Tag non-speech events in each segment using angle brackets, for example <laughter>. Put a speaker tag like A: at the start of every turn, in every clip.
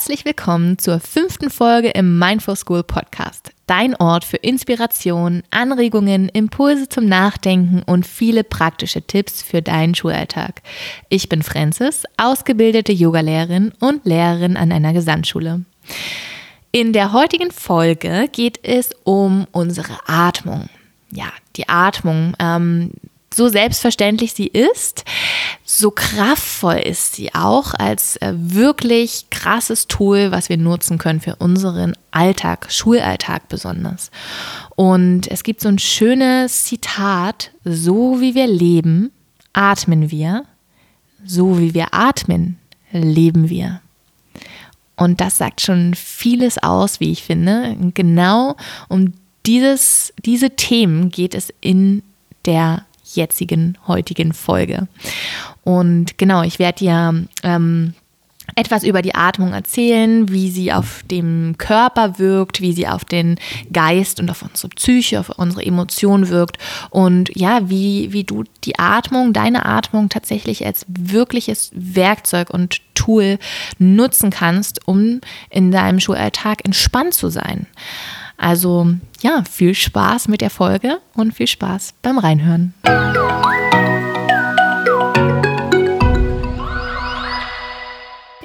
A: Herzlich willkommen zur fünften Folge im Mindful School Podcast. Dein Ort für Inspiration, Anregungen, Impulse zum Nachdenken und viele praktische Tipps für deinen Schulalltag. Ich bin Francis, ausgebildete Yogalehrerin und Lehrerin an einer Gesamtschule. In der heutigen Folge geht es um unsere Atmung. Ja, die Atmung. Ähm, so selbstverständlich sie ist, so kraftvoll ist sie auch als äh, wirklich krasses Tool, was wir nutzen können für unseren Alltag, Schulalltag besonders. Und es gibt so ein schönes Zitat, so wie wir leben, atmen wir, so wie wir atmen, leben wir. Und das sagt schon vieles aus, wie ich finde. Genau um dieses, diese Themen geht es in der jetzigen, heutigen Folge. Und genau, ich werde dir ähm, etwas über die Atmung erzählen, wie sie auf dem Körper wirkt, wie sie auf den Geist und auf unsere Psyche, auf unsere Emotionen wirkt und ja, wie, wie du die Atmung, deine Atmung tatsächlich als wirkliches Werkzeug und Tool nutzen kannst, um in deinem Schulalltag entspannt zu sein. Also ja, viel Spaß mit der Folge und viel Spaß beim Reinhören.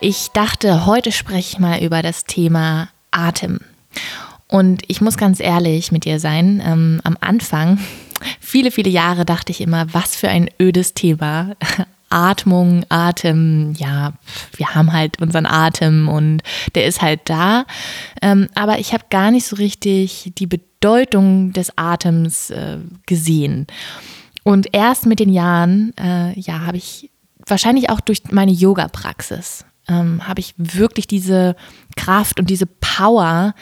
A: Ich dachte, heute spreche ich mal über das Thema Atem. Und ich muss ganz ehrlich mit dir sein, ähm, am Anfang, <laughs> viele, viele Jahre dachte ich immer, was für ein ödes Thema. Atmung, Atem, ja, wir haben halt unseren Atem und der ist halt da. Ähm, aber ich habe gar nicht so richtig die Bedeutung des Atems äh, gesehen. Und erst mit den Jahren, äh, ja, habe ich wahrscheinlich auch durch meine Yoga-Praxis, ähm, habe ich wirklich diese Kraft und diese Power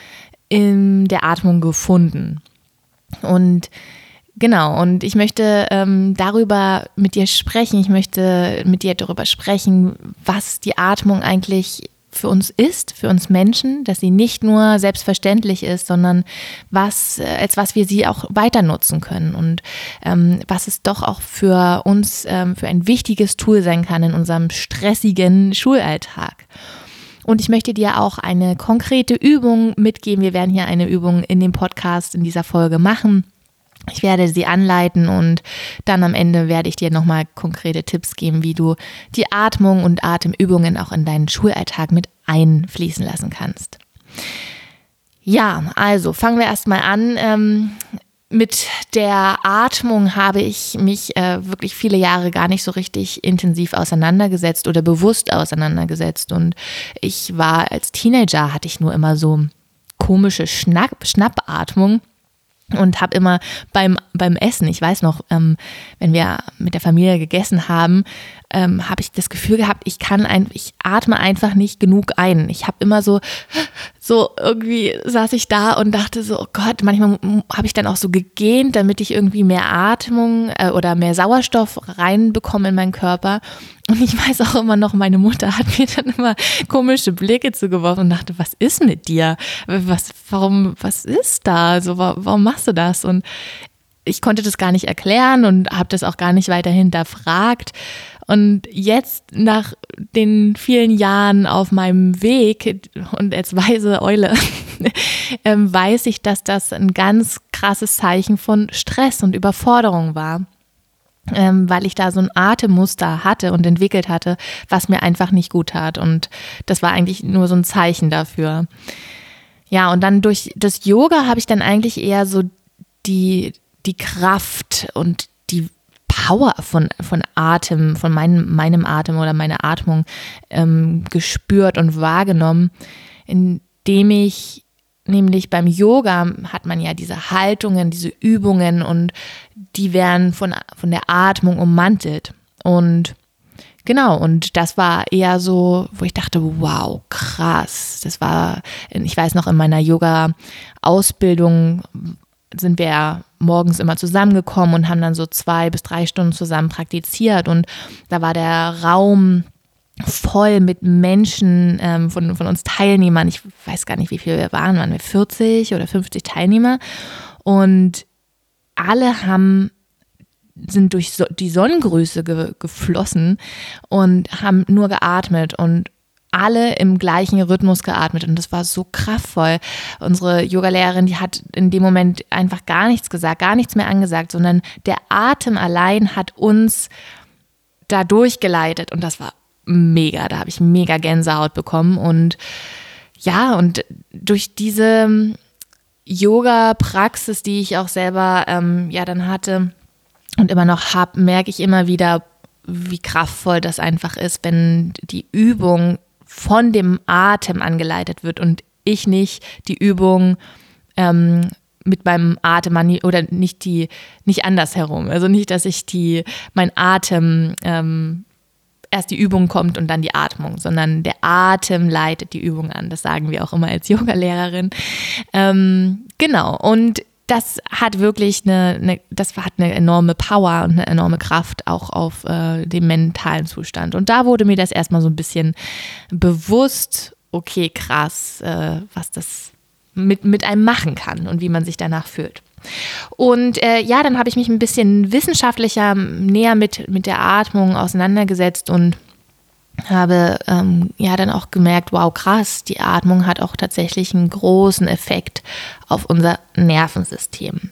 A: in der Atmung gefunden. Und Genau, und ich möchte ähm, darüber mit dir sprechen. Ich möchte mit dir darüber sprechen, was die Atmung eigentlich für uns ist, für uns Menschen, dass sie nicht nur selbstverständlich ist, sondern was, äh, als was wir sie auch weiter nutzen können und ähm, was es doch auch für uns ähm, für ein wichtiges Tool sein kann in unserem stressigen Schulalltag. Und ich möchte dir auch eine konkrete Übung mitgeben. Wir werden hier eine Übung in dem Podcast in dieser Folge machen ich werde sie anleiten und dann am Ende werde ich dir nochmal konkrete Tipps geben, wie du die Atmung und Atemübungen auch in deinen Schulalltag mit einfließen lassen kannst. Ja, also fangen wir erstmal an. Ähm, mit der Atmung habe ich mich äh, wirklich viele Jahre gar nicht so richtig intensiv auseinandergesetzt oder bewusst auseinandergesetzt. Und ich war als Teenager, hatte ich nur immer so komische Schnapp, Schnappatmung und habe immer beim, beim Essen, ich weiß noch, ähm, wenn wir mit der Familie gegessen haben, ähm, habe ich das Gefühl gehabt, ich kann ein, ich atme einfach nicht genug ein. Ich habe immer so, so irgendwie saß ich da und dachte so, oh Gott, manchmal habe ich dann auch so gegähnt, damit ich irgendwie mehr Atmung äh, oder mehr Sauerstoff reinbekomme in meinen Körper. Und ich weiß auch immer noch, meine Mutter hat mir dann immer komische Blicke zugeworfen und dachte, was ist mit dir? Was, warum, was ist da? So, warum machst du das? Und ich konnte das gar nicht erklären und habe das auch gar nicht weiter hinterfragt. Und jetzt nach den vielen Jahren auf meinem Weg und als weise Eule <laughs> ähm, weiß ich, dass das ein ganz krasses Zeichen von Stress und Überforderung war. Ähm, weil ich da so ein Atemmuster hatte und entwickelt hatte, was mir einfach nicht gut tat. Und das war eigentlich nur so ein Zeichen dafür. Ja, und dann durch das Yoga habe ich dann eigentlich eher so die, die Kraft und die Power von, von Atem, von meinem, meinem Atem oder meiner Atmung ähm, gespürt und wahrgenommen, indem ich nämlich beim Yoga hat man ja diese Haltungen, diese Übungen und die werden von, von der Atmung ummantelt. Und Genau, und das war eher so, wo ich dachte, wow, krass. Das war, ich weiß noch, in meiner Yoga-Ausbildung sind wir morgens immer zusammengekommen und haben dann so zwei bis drei Stunden zusammen praktiziert. Und da war der Raum voll mit Menschen ähm, von, von uns Teilnehmern. Ich weiß gar nicht, wie viele wir waren. Waren wir 40 oder 50 Teilnehmer? Und alle haben sind durch die Sonnengröße ge, geflossen und haben nur geatmet und alle im gleichen Rhythmus geatmet und das war so kraftvoll. Unsere Yogalehrerin, die hat in dem Moment einfach gar nichts gesagt, gar nichts mehr angesagt, sondern der Atem allein hat uns da durchgeleitet und das war mega. Da habe ich mega Gänsehaut bekommen und ja, und durch diese Yoga-Praxis, die ich auch selber ähm, ja dann hatte und immer noch habe, merke ich immer wieder, wie kraftvoll das einfach ist, wenn die Übung von dem Atem angeleitet wird und ich nicht die Übung ähm, mit meinem Atem oder nicht die nicht andersherum. Also nicht, dass ich die mein Atem ähm, erst die Übung kommt und dann die Atmung, sondern der Atem leitet die Übung an. Das sagen wir auch immer als Yogalehrerin. Ähm, genau. Und das hat wirklich eine, eine, das hat eine enorme Power und eine enorme Kraft auch auf äh, den mentalen Zustand. Und da wurde mir das erstmal so ein bisschen bewusst, okay, krass, äh, was das mit, mit einem machen kann und wie man sich danach fühlt. Und äh, ja, dann habe ich mich ein bisschen wissenschaftlicher näher mit, mit der Atmung auseinandergesetzt und habe ähm, ja dann auch gemerkt, wow, krass, die Atmung hat auch tatsächlich einen großen Effekt auf unser Nervensystem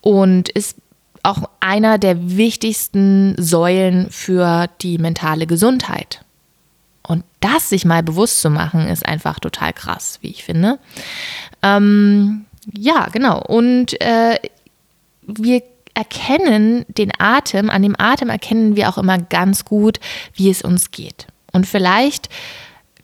A: und ist auch einer der wichtigsten Säulen für die mentale Gesundheit. Und das sich mal bewusst zu machen, ist einfach total krass, wie ich finde. Ähm, ja, genau. Und äh, wir erkennen den Atem, an dem Atem erkennen wir auch immer ganz gut, wie es uns geht. Und vielleicht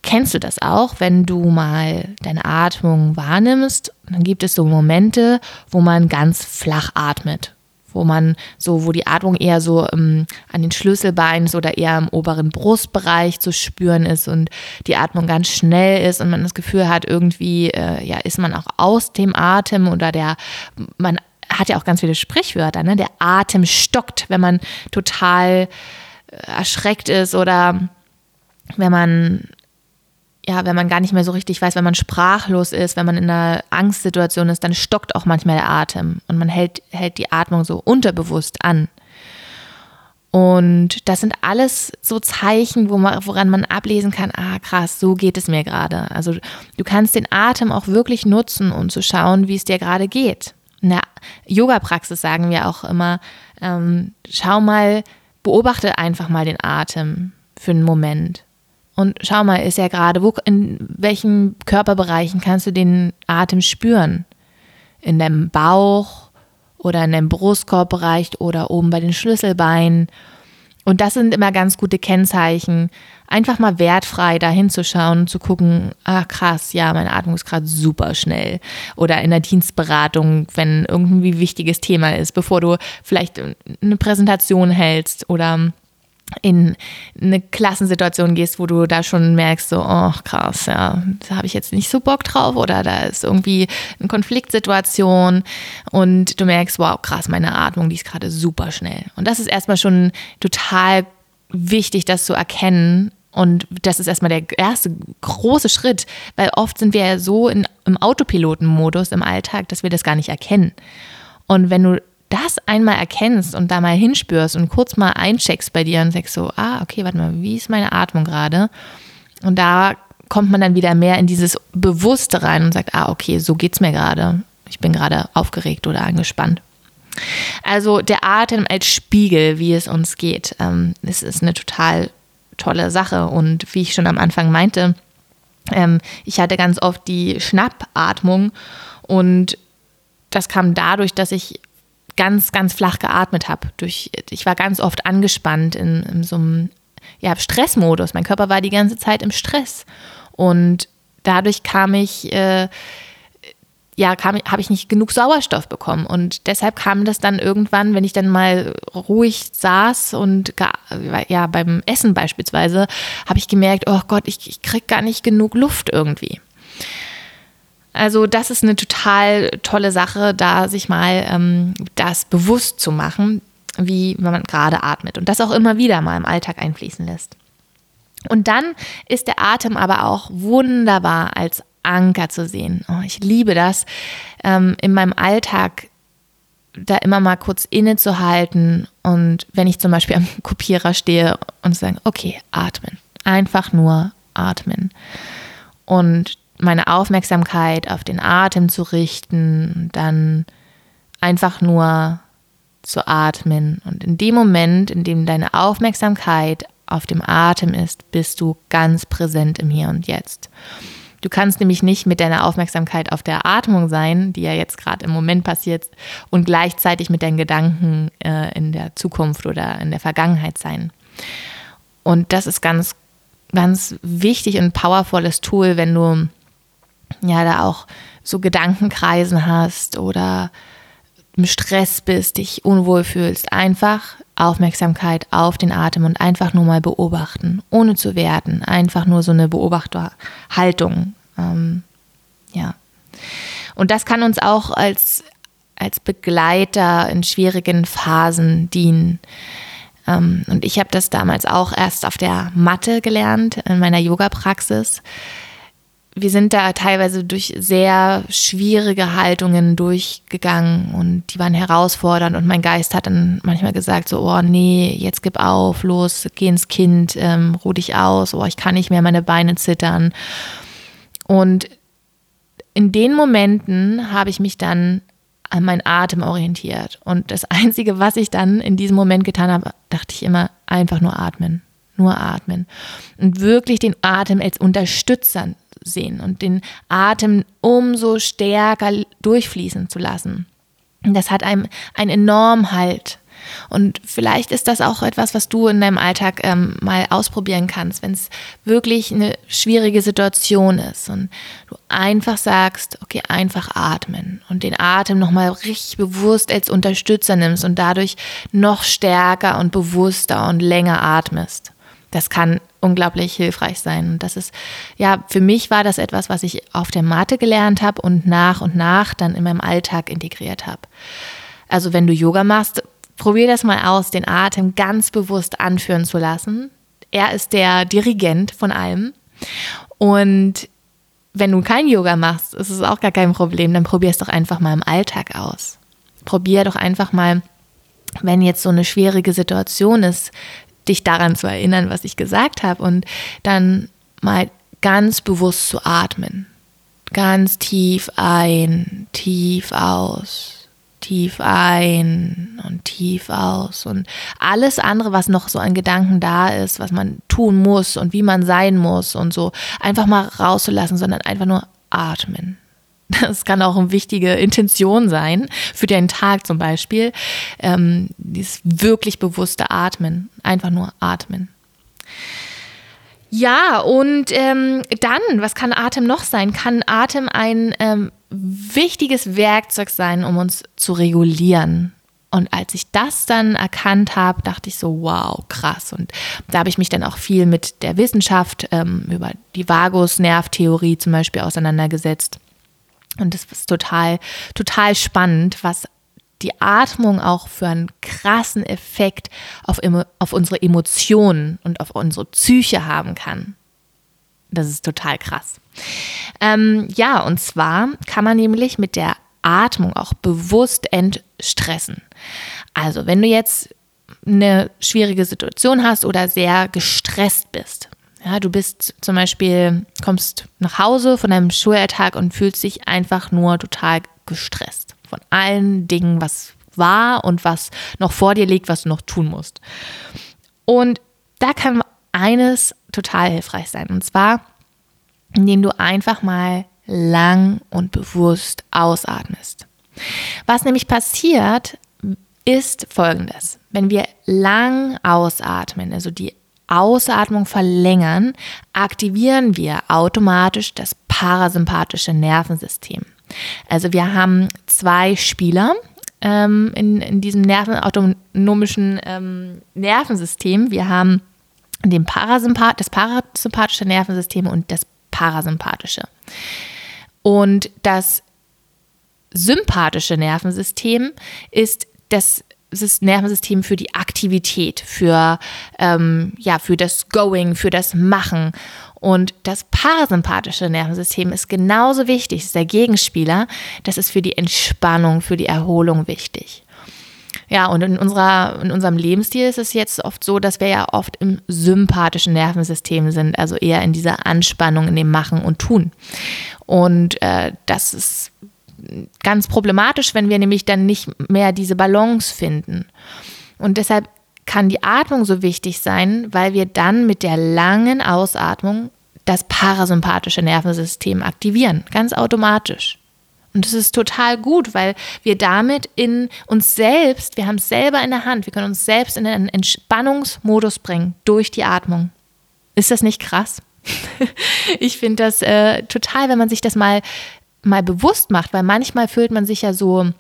A: kennst du das auch, wenn du mal deine Atmung wahrnimmst, dann gibt es so Momente, wo man ganz flach atmet wo man so, wo die Atmung eher so ähm, an den Schlüsselbeinen oder eher im oberen Brustbereich zu spüren ist und die Atmung ganz schnell ist und man das Gefühl hat, irgendwie, äh, ja, ist man auch aus dem Atem oder der, man hat ja auch ganz viele Sprichwörter, ne? Der Atem stockt, wenn man total äh, erschreckt ist oder wenn man ja, wenn man gar nicht mehr so richtig weiß, wenn man sprachlos ist, wenn man in einer Angstsituation ist, dann stockt auch manchmal der Atem und man hält, hält die Atmung so unterbewusst an. Und das sind alles so Zeichen, wo man, woran man ablesen kann, ah krass, so geht es mir gerade. Also du kannst den Atem auch wirklich nutzen, um zu schauen, wie es dir gerade geht. In der Yoga-Praxis sagen wir auch immer, ähm, schau mal, beobachte einfach mal den Atem für einen Moment und schau mal, ist er gerade, wo, in welchen Körperbereichen kannst du den Atem spüren? In deinem Bauch oder in deinem Brustkorbbereich oder oben bei den Schlüsselbeinen. Und das sind immer ganz gute Kennzeichen. Einfach mal wertfrei da hinzuschauen und zu gucken, ah krass, ja, meine Atmung ist gerade super schnell. Oder in der Dienstberatung, wenn irgendwie wichtiges Thema ist, bevor du vielleicht eine Präsentation hältst oder in eine Klassensituation gehst, wo du da schon merkst, so, oh krass, ja, da habe ich jetzt nicht so Bock drauf oder da ist irgendwie eine Konfliktsituation und du merkst, wow, krass, meine Atmung, die ist gerade super schnell. Und das ist erstmal schon total wichtig, das zu erkennen. Und das ist erstmal der erste große Schritt, weil oft sind wir ja so in, im Autopilotenmodus im Alltag, dass wir das gar nicht erkennen. Und wenn du das einmal erkennst und da mal hinspürst und kurz mal eincheckst bei dir und sagst so, ah, okay, warte mal, wie ist meine Atmung gerade? Und da kommt man dann wieder mehr in dieses Bewusste rein und sagt, ah, okay, so geht's mir gerade. Ich bin gerade aufgeregt oder angespannt. Also der Atem als Spiegel, wie es uns geht, ähm, das ist eine total tolle Sache. Und wie ich schon am Anfang meinte, ähm, ich hatte ganz oft die Schnappatmung und das kam dadurch, dass ich ganz, ganz flach geatmet habe. ich war ganz oft angespannt in, in so einem ja, Stressmodus. Mein Körper war die ganze Zeit im Stress. Und dadurch kam ich, äh, ja, habe ich nicht genug Sauerstoff bekommen. Und deshalb kam das dann irgendwann, wenn ich dann mal ruhig saß und ja, beim Essen beispielsweise, habe ich gemerkt, oh Gott, ich, ich kriege gar nicht genug Luft irgendwie. Also das ist eine total tolle Sache, da sich mal ähm, das bewusst zu machen, wie man gerade atmet und das auch immer wieder mal im Alltag einfließen lässt. Und dann ist der Atem aber auch wunderbar als Anker zu sehen. Oh, ich liebe das, ähm, in meinem Alltag da immer mal kurz innezuhalten und wenn ich zum Beispiel am Kopierer stehe und sagen, okay, atmen, einfach nur atmen. Und meine Aufmerksamkeit auf den Atem zu richten, dann einfach nur zu atmen. Und in dem Moment, in dem deine Aufmerksamkeit auf dem Atem ist, bist du ganz präsent im Hier und Jetzt. Du kannst nämlich nicht mit deiner Aufmerksamkeit auf der Atmung sein, die ja jetzt gerade im Moment passiert, und gleichzeitig mit deinen Gedanken äh, in der Zukunft oder in der Vergangenheit sein. Und das ist ganz, ganz wichtig und powervolles Tool, wenn du ja da auch so Gedankenkreisen hast oder im Stress bist, dich unwohl fühlst. Einfach Aufmerksamkeit auf den Atem und einfach nur mal beobachten, ohne zu werten. Einfach nur so eine Beobachterhaltung. Ähm, ja. Und das kann uns auch als, als Begleiter in schwierigen Phasen dienen. Ähm, und ich habe das damals auch erst auf der Matte gelernt, in meiner Yoga-Praxis wir sind da teilweise durch sehr schwierige Haltungen durchgegangen und die waren herausfordernd und mein Geist hat dann manchmal gesagt so, oh nee, jetzt gib auf, los, geh ins Kind, ähm, ruh dich aus, oh, ich kann nicht mehr, meine Beine zittern. Und in den Momenten habe ich mich dann an meinen Atem orientiert und das Einzige, was ich dann in diesem Moment getan habe, dachte ich immer, einfach nur atmen nur atmen und wirklich den Atem als Unterstützer sehen und den Atem umso stärker durchfließen zu lassen. Das hat einem einen enormen Halt. Und vielleicht ist das auch etwas, was du in deinem Alltag ähm, mal ausprobieren kannst, wenn es wirklich eine schwierige Situation ist und du einfach sagst, okay, einfach atmen und den Atem nochmal richtig bewusst als Unterstützer nimmst und dadurch noch stärker und bewusster und länger atmest. Das kann unglaublich hilfreich sein. Und das ist, ja, für mich war das etwas, was ich auf der Matte gelernt habe und nach und nach dann in meinem Alltag integriert habe. Also wenn du Yoga machst, probier das mal aus, den Atem ganz bewusst anführen zu lassen. Er ist der Dirigent von allem. Und wenn du kein Yoga machst, ist es auch gar kein Problem, dann probier es doch einfach mal im Alltag aus. Probier doch einfach mal, wenn jetzt so eine schwierige Situation ist, dich daran zu erinnern, was ich gesagt habe und dann mal ganz bewusst zu atmen. Ganz tief ein, tief aus, tief ein und tief aus und alles andere, was noch so an Gedanken da ist, was man tun muss und wie man sein muss und so, einfach mal rauszulassen, sondern einfach nur atmen. Das kann auch eine wichtige Intention sein für deinen Tag zum Beispiel. Ähm, dieses wirklich bewusste Atmen, einfach nur atmen. Ja, und ähm, dann, was kann Atem noch sein? Kann Atem ein ähm, wichtiges Werkzeug sein, um uns zu regulieren? Und als ich das dann erkannt habe, dachte ich so, wow, krass. Und da habe ich mich dann auch viel mit der Wissenschaft ähm, über die Vagusnervtheorie zum Beispiel auseinandergesetzt. Und das ist total, total spannend, was die Atmung auch für einen krassen Effekt auf, auf unsere Emotionen und auf unsere Psyche haben kann. Das ist total krass. Ähm, ja, und zwar kann man nämlich mit der Atmung auch bewusst entstressen. Also, wenn du jetzt eine schwierige Situation hast oder sehr gestresst bist, ja, du bist zum Beispiel, kommst nach Hause von deinem Schulalltag und fühlst dich einfach nur total gestresst von allen Dingen, was war und was noch vor dir liegt, was du noch tun musst. Und da kann eines total hilfreich sein. Und zwar, indem du einfach mal lang und bewusst ausatmest. Was nämlich passiert, ist folgendes. Wenn wir lang ausatmen, also die Ausatmung verlängern, aktivieren wir automatisch das parasympathische Nervensystem. Also wir haben zwei Spieler ähm, in, in diesem nervenautonomischen ähm, Nervensystem. Wir haben den Parasympath das parasympathische Nervensystem und das parasympathische. Und das sympathische Nervensystem ist das Nervensystem für die Aktivität, für, ähm, ja, für das Going, für das Machen. Und das parasympathische Nervensystem ist genauso wichtig, ist der Gegenspieler. Das ist für die Entspannung, für die Erholung wichtig. Ja, und in, unserer, in unserem Lebensstil ist es jetzt oft so, dass wir ja oft im sympathischen Nervensystem sind, also eher in dieser Anspannung, in dem Machen und Tun. Und äh, das ist ganz problematisch, wenn wir nämlich dann nicht mehr diese Balance finden. Und deshalb kann die Atmung so wichtig sein, weil wir dann mit der langen Ausatmung das parasympathische Nervensystem aktivieren, ganz automatisch. Und das ist total gut, weil wir damit in uns selbst, wir haben es selber in der Hand, wir können uns selbst in einen Entspannungsmodus bringen durch die Atmung. Ist das nicht krass? <laughs> ich finde das äh, total, wenn man sich das mal, mal bewusst macht, weil manchmal fühlt man sich ja so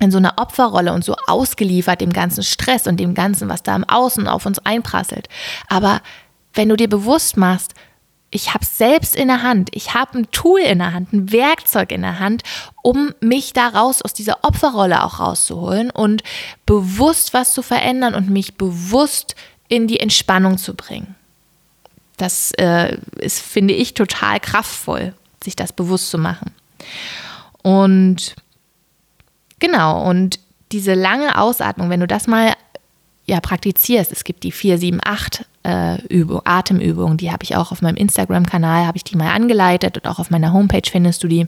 A: in so einer Opferrolle und so ausgeliefert dem ganzen Stress und dem ganzen, was da im Außen auf uns einprasselt. Aber wenn du dir bewusst machst, ich habe es selbst in der Hand, ich habe ein Tool in der Hand, ein Werkzeug in der Hand, um mich da raus aus dieser Opferrolle auch rauszuholen und bewusst was zu verändern und mich bewusst in die Entspannung zu bringen. Das äh, ist, finde ich, total kraftvoll, sich das bewusst zu machen. Und genau, und diese lange Ausatmung, wenn du das mal ja, praktizierst, es gibt die 4, 7, 8 äh, Übung, Atemübungen, die habe ich auch auf meinem Instagram-Kanal, habe ich die mal angeleitet und auch auf meiner Homepage findest du die.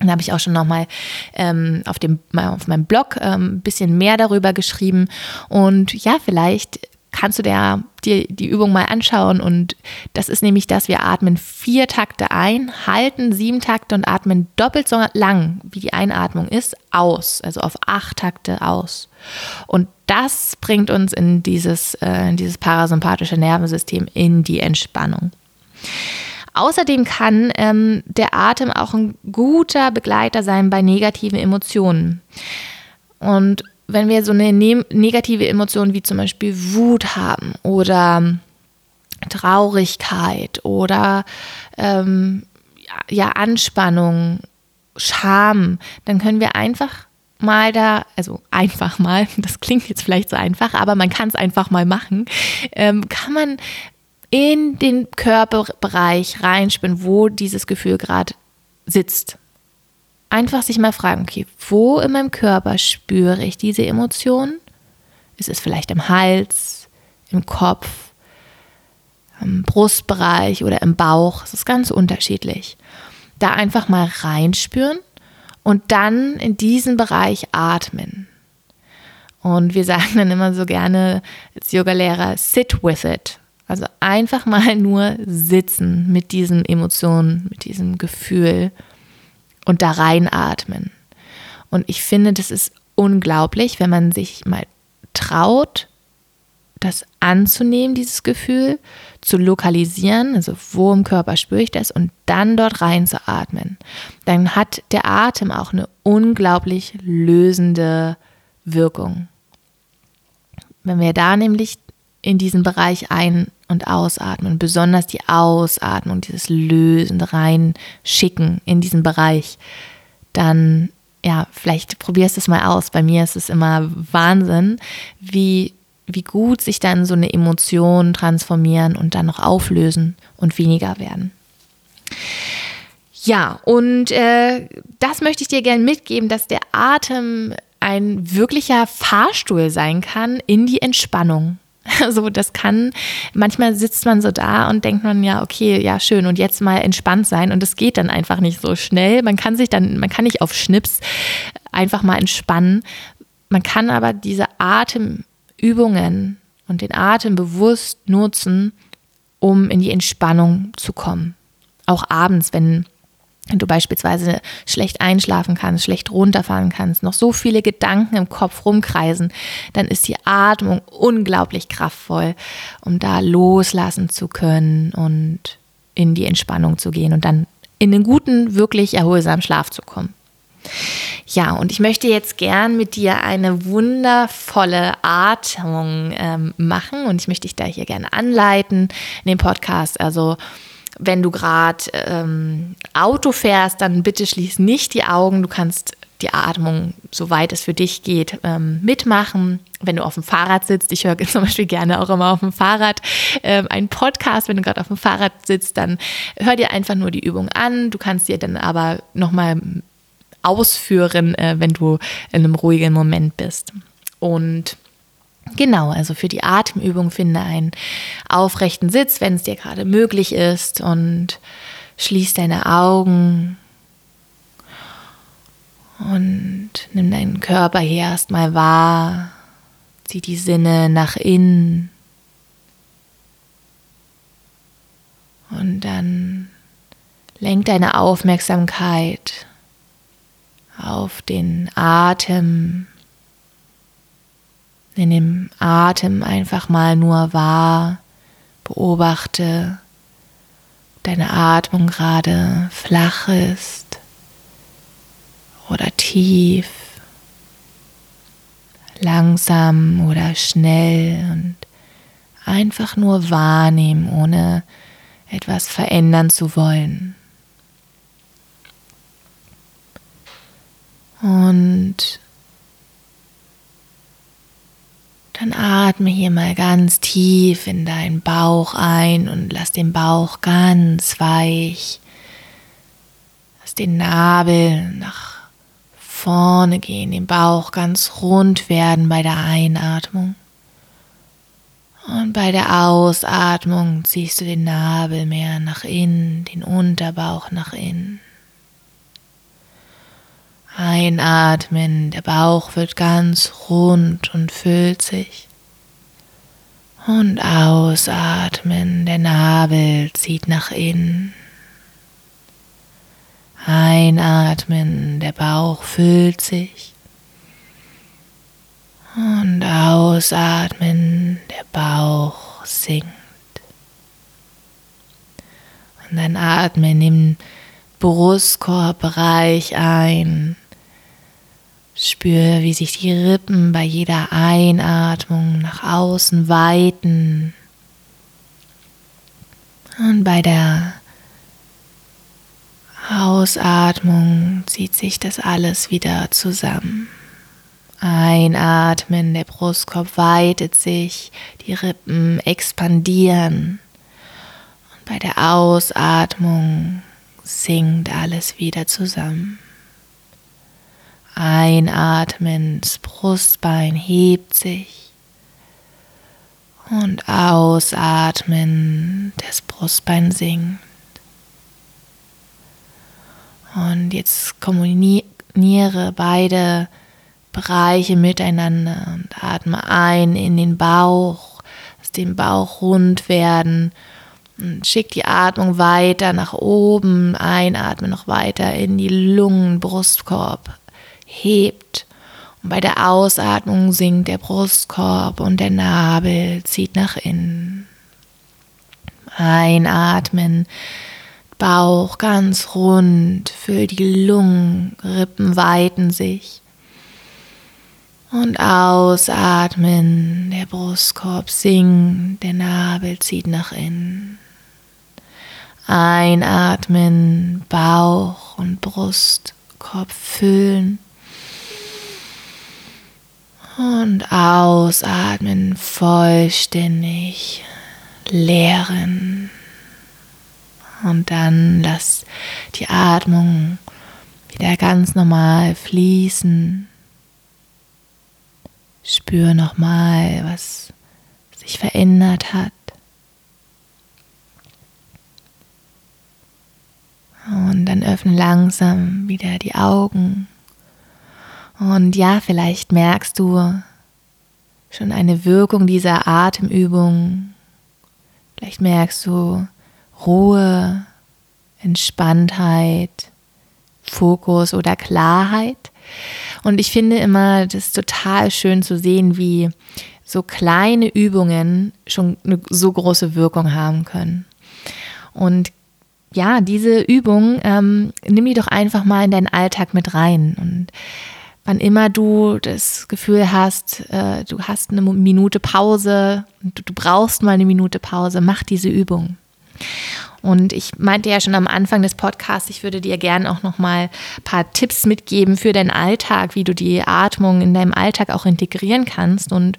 A: Da habe ich auch schon nochmal ähm, auf, auf meinem Blog ähm, ein bisschen mehr darüber geschrieben. Und ja, vielleicht kannst du dir, dir die Übung mal anschauen. Und das ist nämlich das, wir atmen vier Takte ein, halten sieben Takte und atmen doppelt so lang, wie die Einatmung ist, aus. Also auf acht Takte aus. Und das bringt uns in dieses, äh, in dieses parasympathische Nervensystem, in die Entspannung. Außerdem kann ähm, der Atem auch ein guter Begleiter sein bei negativen Emotionen. Und wenn wir so eine ne negative Emotion wie zum Beispiel Wut haben oder Traurigkeit oder ähm, ja, Anspannung, Scham, dann können wir einfach mal da, also einfach mal, <laughs> das klingt jetzt vielleicht so einfach, aber man kann es einfach mal machen, ähm, kann man in den Körperbereich reinspüren, wo dieses Gefühl gerade sitzt einfach sich mal fragen, okay, wo in meinem Körper spüre ich diese Emotion? Ist es vielleicht im Hals, im Kopf, im Brustbereich oder im Bauch? Es ist ganz unterschiedlich. Da einfach mal reinspüren und dann in diesen Bereich atmen. Und wir <laughs> sagen dann immer so gerne als Yogalehrer, sit with it. Also einfach mal nur sitzen mit diesen Emotionen, mit diesem Gefühl und da reinatmen. Und ich finde, das ist unglaublich, wenn man sich mal traut, das anzunehmen, dieses Gefühl, zu lokalisieren, also wo im Körper spüre ich das und dann dort reinzuatmen. Dann hat der Atem auch eine unglaublich lösende Wirkung. Wenn wir da nämlich in diesen Bereich ein- und ausatmen, besonders die Ausatmung, dieses lösende reinschicken in diesen Bereich, dann ja, vielleicht probierst du es mal aus. Bei mir ist es immer Wahnsinn, wie, wie gut sich dann so eine Emotion transformieren und dann noch auflösen und weniger werden. Ja, und äh, das möchte ich dir gerne mitgeben, dass der Atem ein wirklicher Fahrstuhl sein kann in die Entspannung. <laughs> Also das kann, manchmal sitzt man so da und denkt man ja, okay, ja schön und jetzt mal entspannt sein und es geht dann einfach nicht so schnell. Man kann sich dann, man kann nicht auf Schnips einfach mal entspannen. Man kann aber diese Atemübungen und den Atem bewusst nutzen, um in die Entspannung zu kommen. Auch abends, wenn wenn du beispielsweise schlecht einschlafen kannst, schlecht runterfahren kannst, noch so viele Gedanken im Kopf rumkreisen, dann ist die Atmung unglaublich kraftvoll, um da loslassen zu können und in die Entspannung zu gehen und dann in den guten, wirklich erholsamen Schlaf zu kommen. Ja, und ich möchte jetzt gern mit dir eine wundervolle Atmung ähm, machen und ich möchte dich da hier gerne anleiten in dem Podcast. Also wenn du gerade ähm, Auto fährst, dann bitte schließ nicht die Augen. Du kannst die Atmung, soweit es für dich geht, ähm, mitmachen. Wenn du auf dem Fahrrad sitzt, ich höre <laughs> zum Beispiel gerne auch immer auf dem Fahrrad ähm, einen Podcast. Wenn du gerade auf dem Fahrrad sitzt, dann hör dir einfach nur die Übung an. Du kannst dir dann aber nochmal ausführen, äh, wenn du in einem ruhigen Moment bist. Und genau, also für die Atemübung finde einen aufrechten Sitz, wenn es dir gerade möglich ist und schließ deine Augen und nimm deinen Körper hier erstmal wahr. Zieh die Sinne nach innen. Und dann lenk deine Aufmerksamkeit auf den Atem. Nimm den Atem einfach mal nur wahr. Beobachte, ob deine Atmung gerade flach ist oder tief, langsam oder schnell und einfach nur wahrnehmen, ohne etwas verändern zu wollen. Und dann atme hier mal ganz tief in deinen Bauch ein und lass den Bauch ganz weich. Lass den Nabel nach vorne gehen, den Bauch ganz rund werden bei der Einatmung. Und bei der Ausatmung ziehst du den Nabel mehr nach innen, den Unterbauch nach innen. Einatmen, der Bauch wird ganz rund und füllt sich. Und ausatmen, der Nabel zieht nach innen. Einatmen, der Bauch füllt sich. Und ausatmen, der Bauch sinkt. Und dann atme in Brustkorbbereich ein. Spür, wie sich die Rippen bei jeder Einatmung nach außen weiten. Und bei der Ausatmung zieht sich das alles wieder zusammen. Einatmen, der Brustkorb weitet sich, die Rippen expandieren. Und bei der Ausatmung sinkt alles wieder zusammen. Einatmen, das Brustbein hebt sich. Und ausatmen, das Brustbein sinkt. Und jetzt kommuniere beide Bereiche miteinander und atme ein in den Bauch, lass den Bauch rund werden und schick die Atmung weiter nach oben, einatme noch weiter in die Lungen, Brustkorb, hebt und bei der Ausatmung sinkt der Brustkorb und der Nabel zieht nach innen. Einatmen, Bauch ganz rund, für die Lungen, Rippen weiten sich. Und ausatmen, der Brustkorb sinkt, der Nabel zieht nach innen. Einatmen, Bauch und Brustkorb füllen. Und ausatmen, vollständig leeren. Und dann lass die Atmung wieder ganz normal fließen. Spür nochmal, was sich verändert hat. Und dann öffne langsam wieder die Augen. Und ja, vielleicht merkst du schon eine Wirkung dieser Atemübung. Vielleicht merkst du, Ruhe, Entspanntheit, Fokus oder Klarheit. Und ich finde immer das total schön zu sehen, wie so kleine Übungen schon eine so große Wirkung haben können. Und ja, diese Übung, ähm, nimm die doch einfach mal in deinen Alltag mit rein. Und wann immer du das Gefühl hast, äh, du hast eine Minute Pause, du, du brauchst mal eine Minute Pause, mach diese Übung. Und ich meinte ja schon am Anfang des Podcasts, ich würde dir gerne auch noch mal ein paar Tipps mitgeben für deinen Alltag, wie du die Atmung in deinem Alltag auch integrieren kannst. Und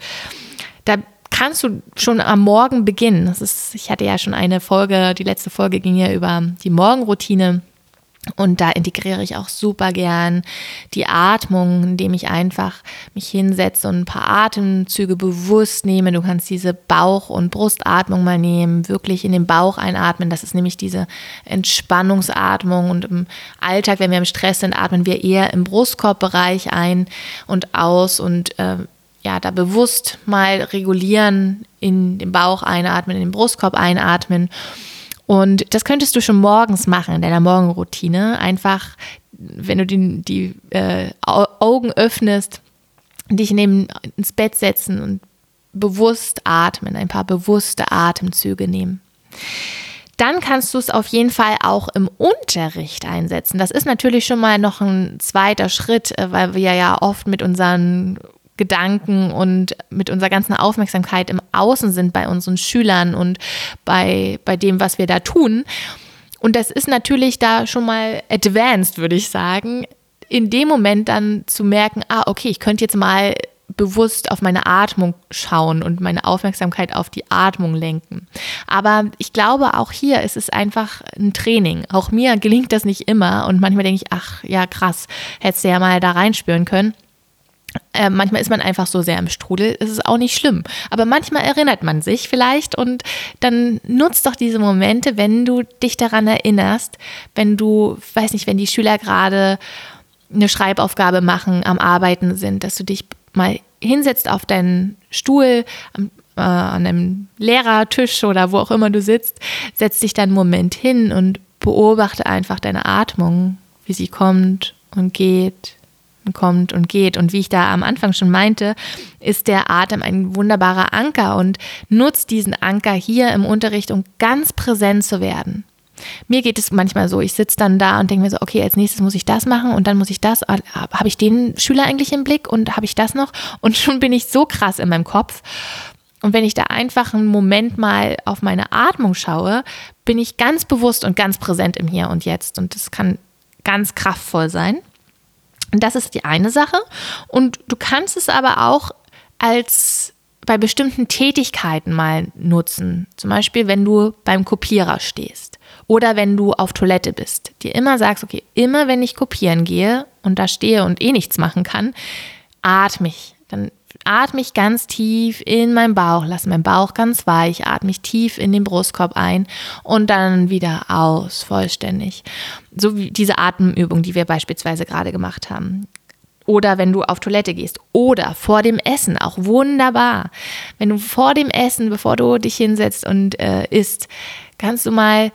A: da kannst du schon am Morgen beginnen. Das ist, ich hatte ja schon eine Folge, die letzte Folge ging ja über die Morgenroutine. Und da integriere ich auch super gern die Atmung, indem ich einfach mich hinsetze und ein paar Atemzüge bewusst nehme. Du kannst diese Bauch- und Brustatmung mal nehmen, wirklich in den Bauch einatmen. Das ist nämlich diese Entspannungsatmung. Und im Alltag, wenn wir im Stress sind, atmen wir eher im Brustkorbbereich ein und aus und äh, ja, da bewusst mal regulieren, in den Bauch einatmen, in den Brustkorb einatmen und das könntest du schon morgens machen in deiner Morgenroutine. Einfach, wenn du die, die äh, Augen öffnest, dich neben ins Bett setzen und bewusst atmen, ein paar bewusste Atemzüge nehmen. Dann kannst du es auf jeden Fall auch im Unterricht einsetzen. Das ist natürlich schon mal noch ein zweiter Schritt, äh, weil wir ja oft mit unseren Gedanken und mit unserer ganzen Aufmerksamkeit im Außen sind bei unseren Schülern und bei, bei dem, was wir da tun. Und das ist natürlich da schon mal advanced, würde ich sagen, in dem Moment dann zu merken, ah, okay, ich könnte jetzt mal bewusst auf meine Atmung schauen und meine Aufmerksamkeit auf die Atmung lenken. Aber ich glaube, auch hier ist es einfach ein Training. Auch mir gelingt das nicht immer und manchmal denke ich, ach ja, krass, hättest du ja mal da reinspüren können. Äh, manchmal ist man einfach so sehr im Strudel, ist es auch nicht schlimm. Aber manchmal erinnert man sich vielleicht und dann nutzt doch diese Momente, wenn du dich daran erinnerst, wenn du, weiß nicht, wenn die Schüler gerade eine Schreibaufgabe machen, am Arbeiten sind, dass du dich mal hinsetzt auf deinen Stuhl, am, äh, an einem Lehrertisch oder wo auch immer du sitzt, setzt dich dann einen Moment hin und beobachte einfach deine Atmung, wie sie kommt und geht kommt und geht. Und wie ich da am Anfang schon meinte, ist der Atem ein wunderbarer Anker und nutzt diesen Anker hier im Unterricht, um ganz präsent zu werden. Mir geht es manchmal so, ich sitze dann da und denke mir so, okay, als nächstes muss ich das machen und dann muss ich das. Ah, habe ich den Schüler eigentlich im Blick und habe ich das noch? Und <laughs> schon bin ich so krass in meinem Kopf. Und wenn ich da einfach einen Moment mal auf meine Atmung schaue, bin ich ganz bewusst und ganz präsent im Hier und Jetzt. Und das kann ganz kraftvoll sein. Das ist die eine Sache. Und du kannst es aber auch als bei bestimmten Tätigkeiten mal nutzen. Zum Beispiel, wenn du beim Kopierer stehst oder wenn du auf Toilette bist. Dir immer sagst, okay, immer wenn ich kopieren gehe und da stehe und eh nichts machen kann, atme ich. Dann atme ich ganz tief in meinen Bauch, lasse meinen Bauch ganz weich, atme ich tief in den Brustkorb ein und dann wieder aus, vollständig. So wie diese Atemübung, die wir beispielsweise gerade gemacht haben. Oder wenn du auf Toilette gehst. Oder vor dem Essen, auch wunderbar. Wenn du vor dem Essen, bevor du dich hinsetzt und äh, isst, kannst du mal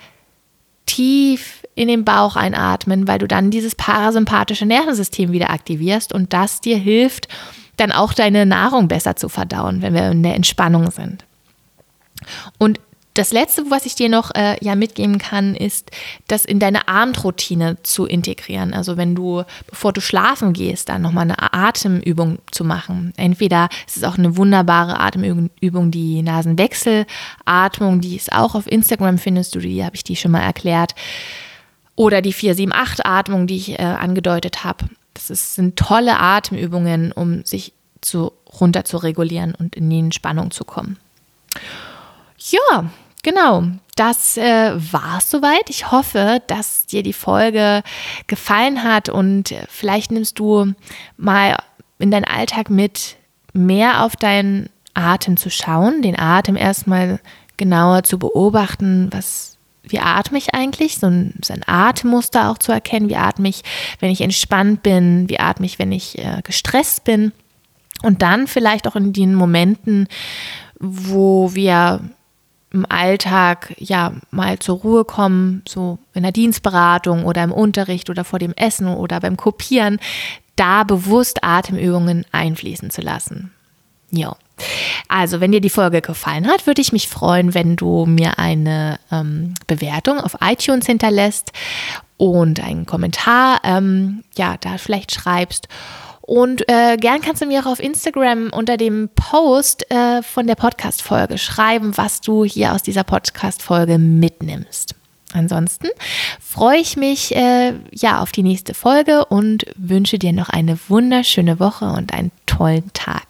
A: tief in den Bauch einatmen, weil du dann dieses parasympathische Nervensystem wieder aktivierst und das dir hilft, dann auch deine Nahrung besser zu verdauen, wenn wir in der Entspannung sind. Und das Letzte, was ich dir noch äh, ja mitgeben kann, ist, das in deine Abendroutine zu integrieren. Also wenn du, bevor du schlafen gehst, dann nochmal eine Atemübung zu machen. Entweder es ist auch eine wunderbare Atemübung, die Nasenwechselatmung, die ist auch auf Instagram findest du, die habe ich dir schon mal erklärt. Oder die 478-Atmung, die ich äh, angedeutet habe. Das ist, sind tolle Atemübungen, um sich zu, runter zu regulieren und in die Entspannung zu kommen. Ja, genau. Das äh, war es soweit. Ich hoffe, dass dir die Folge gefallen hat und vielleicht nimmst du mal in deinen Alltag mit, mehr auf deinen Atem zu schauen, den Atem erstmal genauer zu beobachten, was wie atme ich eigentlich, so ein, so ein Atemmuster auch zu erkennen, wie atme ich, wenn ich entspannt bin, wie atme ich, wenn ich äh, gestresst bin. Und dann vielleicht auch in den Momenten, wo wir im Alltag ja mal zur Ruhe kommen, so in der Dienstberatung oder im Unterricht oder vor dem Essen oder beim Kopieren, da bewusst Atemübungen einfließen zu lassen. Ja. Also, wenn dir die Folge gefallen hat, würde ich mich freuen, wenn du mir eine ähm, Bewertung auf iTunes hinterlässt und einen Kommentar, ähm, ja, da vielleicht schreibst. Und äh, gern kannst du mir auch auf Instagram unter dem Post äh, von der Podcast-Folge schreiben, was du hier aus dieser Podcast-Folge mitnimmst. Ansonsten freue ich mich äh, ja auf die nächste Folge und wünsche dir noch eine wunderschöne Woche und einen tollen Tag.